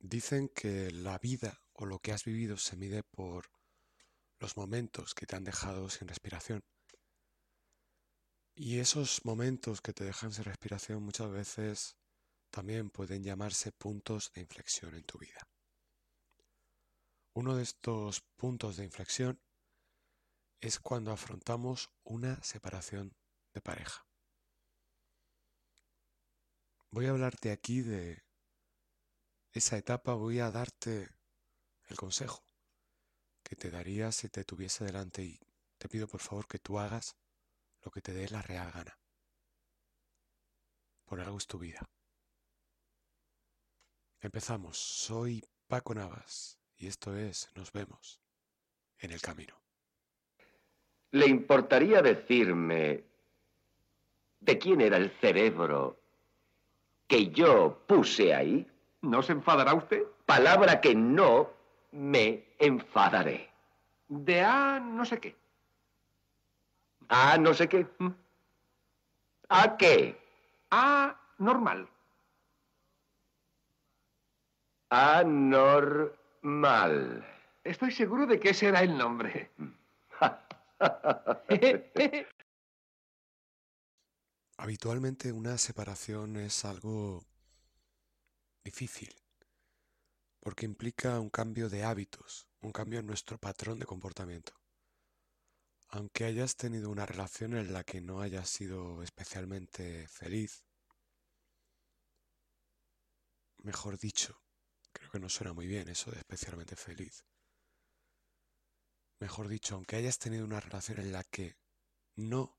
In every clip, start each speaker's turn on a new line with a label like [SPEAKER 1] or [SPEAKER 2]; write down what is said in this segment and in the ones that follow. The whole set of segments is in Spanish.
[SPEAKER 1] Dicen que la vida o lo que has vivido se mide por los momentos que te han dejado sin respiración. Y esos momentos que te dejan sin respiración muchas veces también pueden llamarse puntos de inflexión en tu vida. Uno de estos puntos de inflexión es cuando afrontamos una separación de pareja. Voy a hablarte aquí de esa etapa voy a darte el consejo que te daría si te tuviese delante y te pido por favor que tú hagas lo que te dé la real gana. Por algo es tu vida. Empezamos. Soy Paco Navas y esto es Nos vemos en el camino.
[SPEAKER 2] ¿Le importaría decirme de quién era el cerebro que yo puse ahí?
[SPEAKER 3] ¿No se enfadará usted?
[SPEAKER 2] Palabra que no me enfadaré.
[SPEAKER 3] De A no sé qué.
[SPEAKER 2] ¿A no sé qué?
[SPEAKER 3] ¿Mm?
[SPEAKER 2] ¿A qué?
[SPEAKER 3] A normal.
[SPEAKER 2] Anormal.
[SPEAKER 3] Estoy seguro de que ese era el nombre.
[SPEAKER 1] Habitualmente una separación es algo difícil, porque implica un cambio de hábitos, un cambio en nuestro patrón de comportamiento. Aunque hayas tenido una relación en la que no hayas sido especialmente feliz, mejor dicho, creo que no suena muy bien eso de especialmente feliz. Mejor dicho, aunque hayas tenido una relación en la que no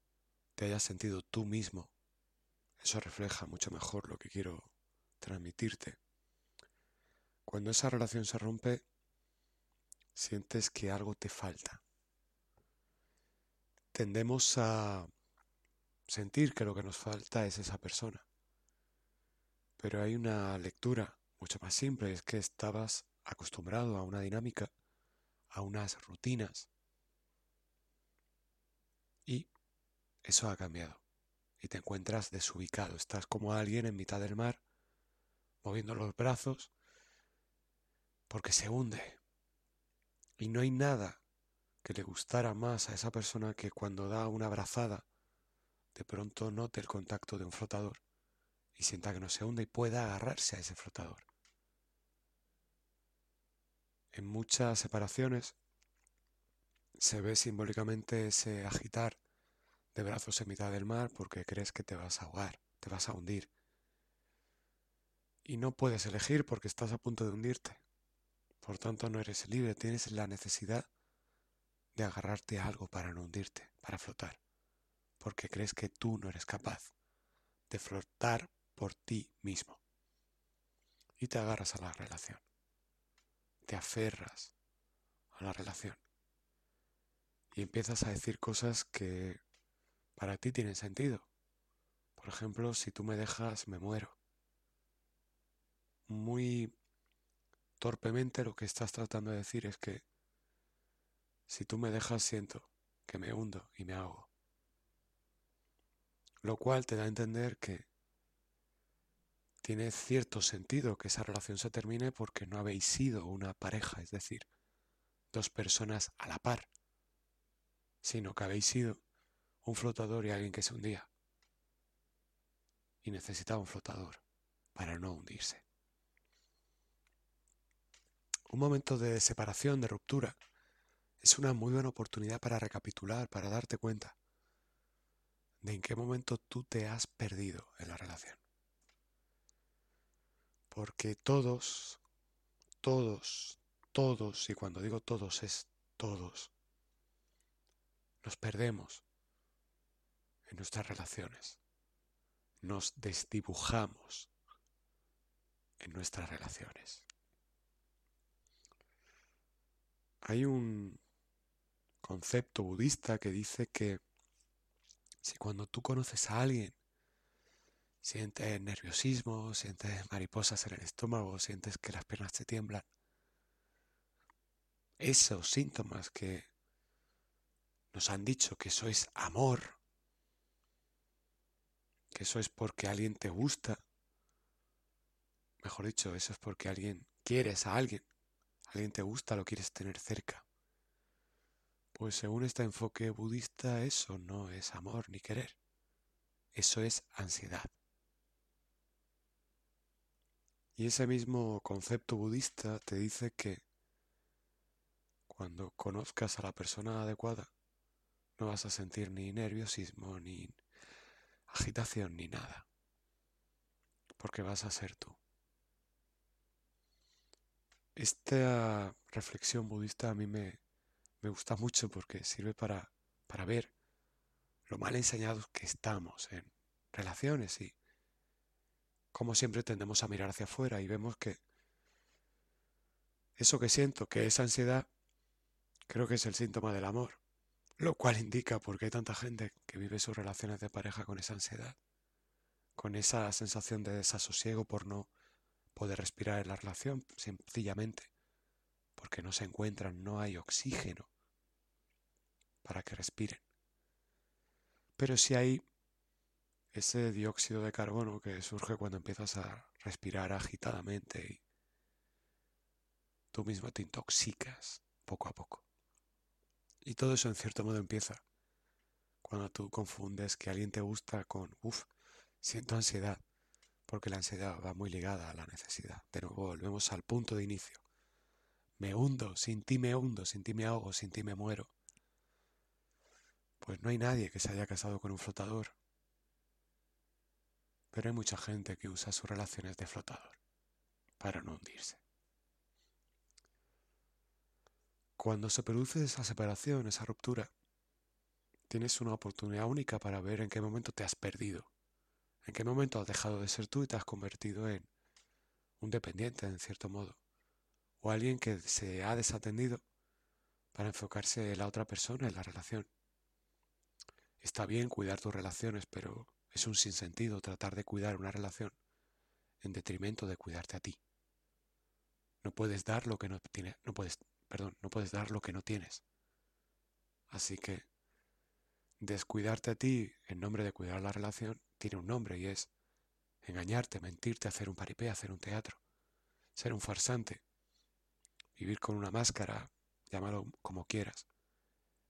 [SPEAKER 1] te hayas sentido tú mismo, eso refleja mucho mejor lo que quiero transmitirte. Cuando esa relación se rompe, sientes que algo te falta. Tendemos a sentir que lo que nos falta es esa persona. Pero hay una lectura mucho más simple, es que estabas acostumbrado a una dinámica, a unas rutinas. Y eso ha cambiado. Y te encuentras desubicado. Estás como alguien en mitad del mar moviendo los brazos, porque se hunde. Y no hay nada que le gustara más a esa persona que cuando da una abrazada, de pronto note el contacto de un flotador y sienta que no se hunde y pueda agarrarse a ese flotador. En muchas separaciones se ve simbólicamente ese agitar de brazos en mitad del mar porque crees que te vas a ahogar, te vas a hundir y no puedes elegir porque estás a punto de hundirte. Por tanto, no eres libre, tienes la necesidad de agarrarte a algo para no hundirte, para flotar, porque crees que tú no eres capaz de flotar por ti mismo. Y te agarras a la relación, te aferras a la relación y empiezas a decir cosas que para ti tienen sentido. Por ejemplo, si tú me dejas, me muero muy torpemente lo que estás tratando de decir es que si tú me dejas siento que me hundo y me ahogo. Lo cual te da a entender que tiene cierto sentido que esa relación se termine porque no habéis sido una pareja, es decir, dos personas a la par, sino que habéis sido un flotador y alguien que se hundía. Y necesitaba un flotador para no hundirse. Un momento de separación, de ruptura, es una muy buena oportunidad para recapitular, para darte cuenta de en qué momento tú te has perdido en la relación. Porque todos, todos, todos, y cuando digo todos es todos, nos perdemos en nuestras relaciones. Nos desdibujamos en nuestras relaciones. Hay un concepto budista que dice que si cuando tú conoces a alguien sientes nerviosismo, sientes mariposas en el estómago, sientes que las piernas te tiemblan, esos síntomas que nos han dicho que eso es amor, que eso es porque alguien te gusta, mejor dicho, eso es porque alguien quieres a alguien, alguien te gusta, lo quieres tener cerca. Pues según este enfoque budista, eso no es amor ni querer. Eso es ansiedad. Y ese mismo concepto budista te dice que cuando conozcas a la persona adecuada, no vas a sentir ni nerviosismo, ni agitación, ni nada. Porque vas a ser tú. Esta reflexión budista a mí me, me gusta mucho porque sirve para, para ver lo mal enseñados que estamos en relaciones y como siempre tendemos a mirar hacia afuera y vemos que eso que siento, que es ansiedad, creo que es el síntoma del amor, lo cual indica por qué hay tanta gente que vive sus relaciones de pareja con esa ansiedad, con esa sensación de desasosiego por no poder respirar en la relación, sencillamente, porque no se encuentran, no hay oxígeno para que respiren. Pero si hay ese dióxido de carbono que surge cuando empiezas a respirar agitadamente y tú mismo te intoxicas poco a poco. Y todo eso en cierto modo empieza cuando tú confundes que alguien te gusta con, uff, siento ansiedad, porque la ansiedad va muy ligada a la necesidad. De nuevo, volvemos al punto de inicio. Me hundo, sin ti me hundo, sin ti me ahogo, sin ti me muero. Pues no hay nadie que se haya casado con un flotador. Pero hay mucha gente que usa sus relaciones de flotador para no hundirse. Cuando se produce esa separación, esa ruptura, tienes una oportunidad única para ver en qué momento te has perdido, en qué momento has dejado de ser tú y te has convertido en un dependiente, en cierto modo, o alguien que se ha desatendido para enfocarse en la otra persona, en la relación. Está bien cuidar tus relaciones, pero es un sinsentido tratar de cuidar una relación en detrimento de cuidarte a ti. No puedes dar lo que no tienes, no puedes, perdón, no puedes dar lo que no tienes. Así que descuidarte a ti en nombre de cuidar la relación tiene un nombre y es engañarte, mentirte, hacer un paripé, hacer un teatro, ser un farsante, vivir con una máscara, llámalo como quieras.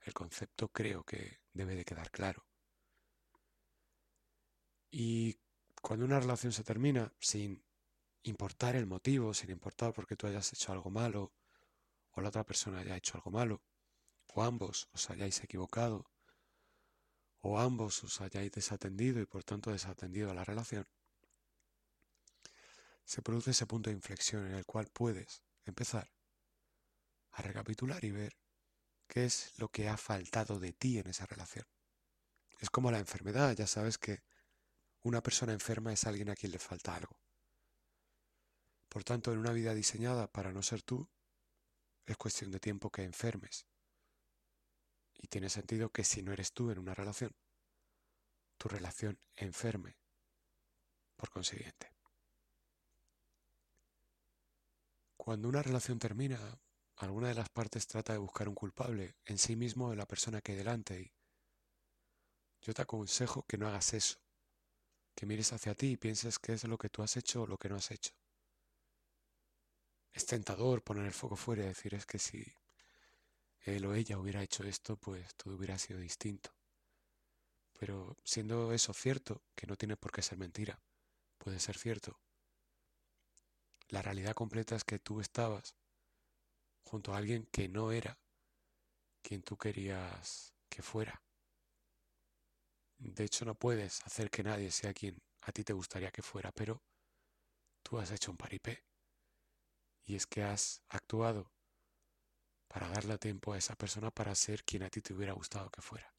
[SPEAKER 1] El concepto creo que debe de quedar claro. Y cuando una relación se termina, sin importar el motivo, sin importar porque tú hayas hecho algo malo, o la otra persona haya hecho algo malo, o ambos os hayáis equivocado, o ambos os hayáis desatendido y por tanto desatendido a la relación, se produce ese punto de inflexión en el cual puedes empezar a recapitular y ver qué es lo que ha faltado de ti en esa relación. Es como la enfermedad, ya sabes que una persona enferma es alguien a quien le falta algo. Por tanto, en una vida diseñada para no ser tú, es cuestión de tiempo que enfermes. Y tiene sentido que si no eres tú en una relación, tu relación enferme por consiguiente. Cuando una relación termina, alguna de las partes trata de buscar un culpable en sí mismo en la persona que hay delante y yo te aconsejo que no hagas eso, que mires hacia ti y pienses qué es lo que tú has hecho o lo que no has hecho. Es tentador poner el foco fuera y decir es que si él o ella hubiera hecho esto, pues todo hubiera sido distinto. Pero siendo eso cierto, que no tiene por qué ser mentira, puede ser cierto, la realidad completa es que tú estabas junto a alguien que no era quien tú querías que fuera. De hecho, no puedes hacer que nadie sea quien a ti te gustaría que fuera, pero tú has hecho un paripé. Y es que has actuado para darle tiempo a esa persona para ser quien a ti te hubiera gustado que fuera,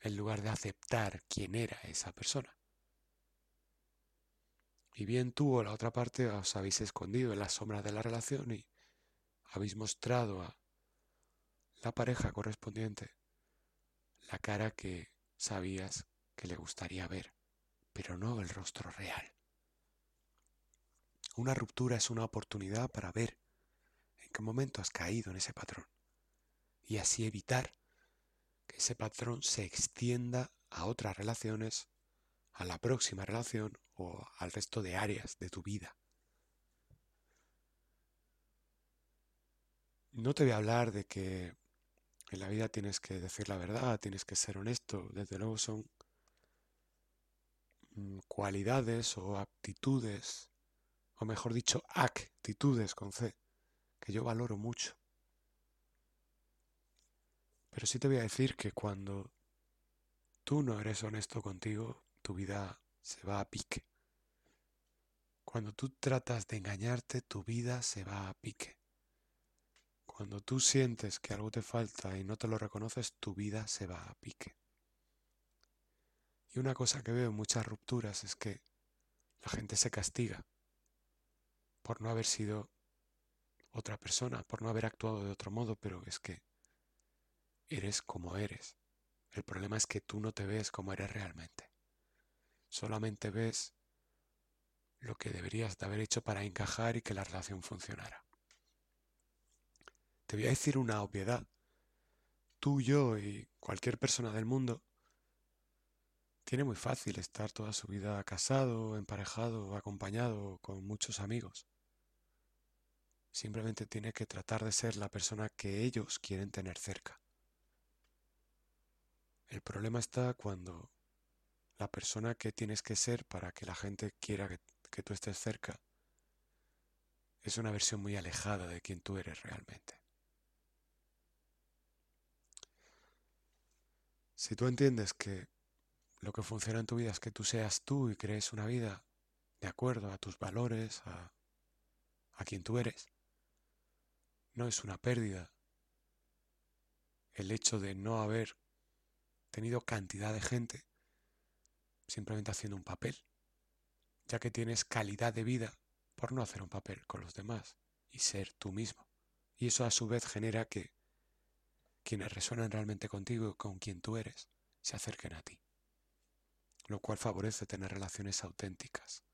[SPEAKER 1] en lugar de aceptar quién era esa persona. Y bien tú o la otra parte os habéis escondido en las sombras de la relación y habéis mostrado a la pareja correspondiente la cara que sabías que le gustaría ver, pero no el rostro real. Una ruptura es una oportunidad para ver qué momento has caído en ese patrón y así evitar que ese patrón se extienda a otras relaciones, a la próxima relación o al resto de áreas de tu vida. No te voy a hablar de que en la vida tienes que decir la verdad, tienes que ser honesto. Desde luego son mm, cualidades o aptitudes, o mejor dicho, actitudes con C, que yo valoro mucho. Pero sí te voy a decir que cuando tú no eres honesto contigo, tu vida se va a pique. Cuando tú tratas de engañarte, tu vida se va a pique. Cuando tú sientes que algo te falta y no te lo reconoces, tu vida se va a pique. Y una cosa que veo en muchas rupturas es que la gente se castiga por no haber sido otra persona, por no haber actuado de otro modo, pero es que eres como eres. El problema es que tú no te ves como eres realmente. Solamente ves lo que deberías de haber hecho para encajar y que la relación funcionara. Te voy a decir una obviedad. Tú, yo y cualquier persona del mundo tiene muy fácil estar toda su vida casado, emparejado, acompañado con muchos amigos. Simplemente tiene que tratar de ser la persona que ellos quieren tener cerca. El problema está cuando la persona que tienes que ser para que la gente quiera que, que tú estés cerca es una versión muy alejada de quien tú eres realmente. Si tú entiendes que lo que funciona en tu vida es que tú seas tú y crees una vida de acuerdo a tus valores, a, a quien tú eres, no es una pérdida el hecho de no haber tenido cantidad de gente simplemente haciendo un papel, ya que tienes calidad de vida por no hacer un papel con los demás y ser tú mismo. Y eso a su vez genera que quienes resuenan realmente contigo y con quien tú eres se acerquen a ti, lo cual favorece tener relaciones auténticas.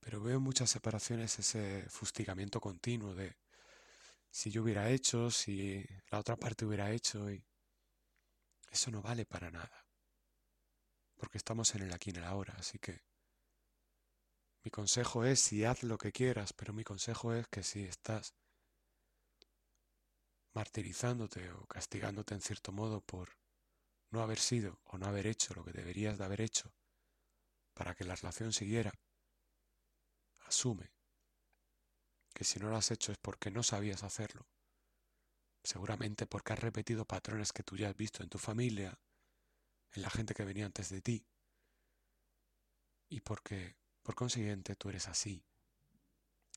[SPEAKER 1] Pero veo muchas separaciones ese fustigamiento continuo de si yo hubiera hecho, si la otra parte hubiera hecho y eso no vale para nada. Porque estamos en el aquí y en el ahora, así que mi consejo es si haz lo que quieras, pero mi consejo es que si estás martirizándote o castigándote en cierto modo por no haber sido o no haber hecho lo que deberías de haber hecho para que la relación siguiera, asume que si no lo has hecho es porque no sabías hacerlo seguramente porque has repetido patrones que tú ya has visto en tu familia, en la gente que venía antes de ti, y porque, por consiguiente, tú eres así.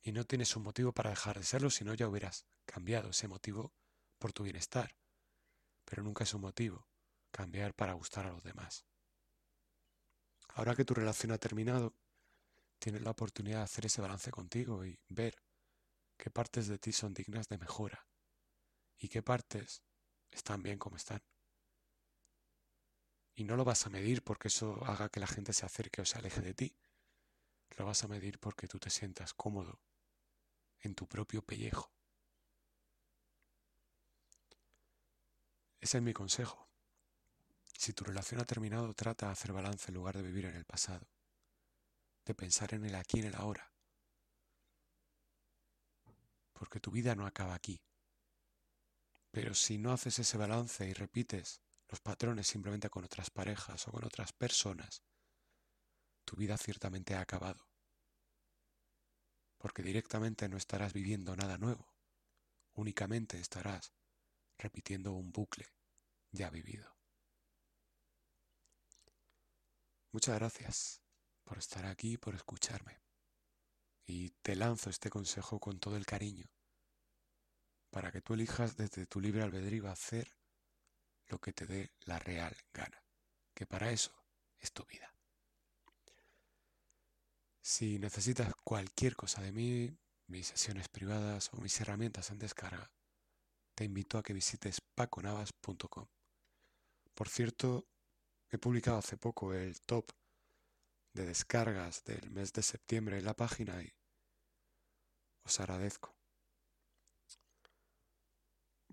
[SPEAKER 1] Y no tienes un motivo para dejar de serlo, si no ya hubieras cambiado ese motivo por tu bienestar. Pero nunca es un motivo cambiar para gustar a los demás. Ahora que tu relación ha terminado, tienes la oportunidad de hacer ese balance contigo y ver qué partes de ti son dignas de mejora y qué partes están bien como están. Y no lo vas a medir porque eso haga que la gente se acerque o se aleje de ti. Lo vas a medir porque tú te sientas cómodo en tu propio pellejo. Ese es mi consejo. Si tu relación ha terminado, trata de hacer balance en lugar de vivir en el pasado, de pensar en el aquí y en el ahora. Porque tu vida no acaba aquí. Pero si no haces ese balance y repites los patrones simplemente con otras parejas o con otras personas, tu vida ciertamente ha acabado. Porque directamente no estarás viviendo nada nuevo, únicamente estarás repitiendo un bucle ya vivido. Muchas gracias por estar aquí, por escucharme. Y te lanzo este consejo con todo el cariño para que tú elijas desde tu libre albedrío hacer lo que te dé la real gana, que para eso es tu vida. Si necesitas cualquier cosa de mí, mis sesiones privadas o mis herramientas en descarga, te invito a que visites paconavas.com. Por cierto, he publicado hace poco el top de descargas del mes de septiembre en la página y os agradezco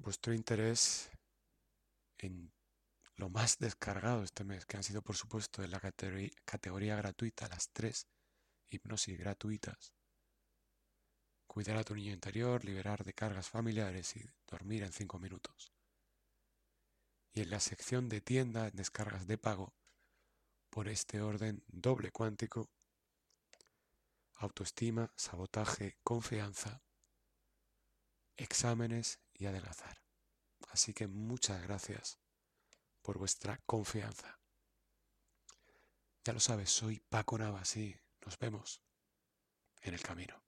[SPEAKER 1] vuestro interés en lo más descargado este mes, que han sido por supuesto en la categoría, gratuita las tres hipnosis gratuitas, cuidar a tu niño interior, liberar de cargas familiares y dormir en 5 minutos. Y en la sección de tienda en descargas de pago, por este orden doble cuántico, autoestima, sabotaje, confianza, exámenes y adelgazar. Así que muchas gracias por vuestra confianza. Ya lo sabes, soy Paco Navas y nos vemos en el camino.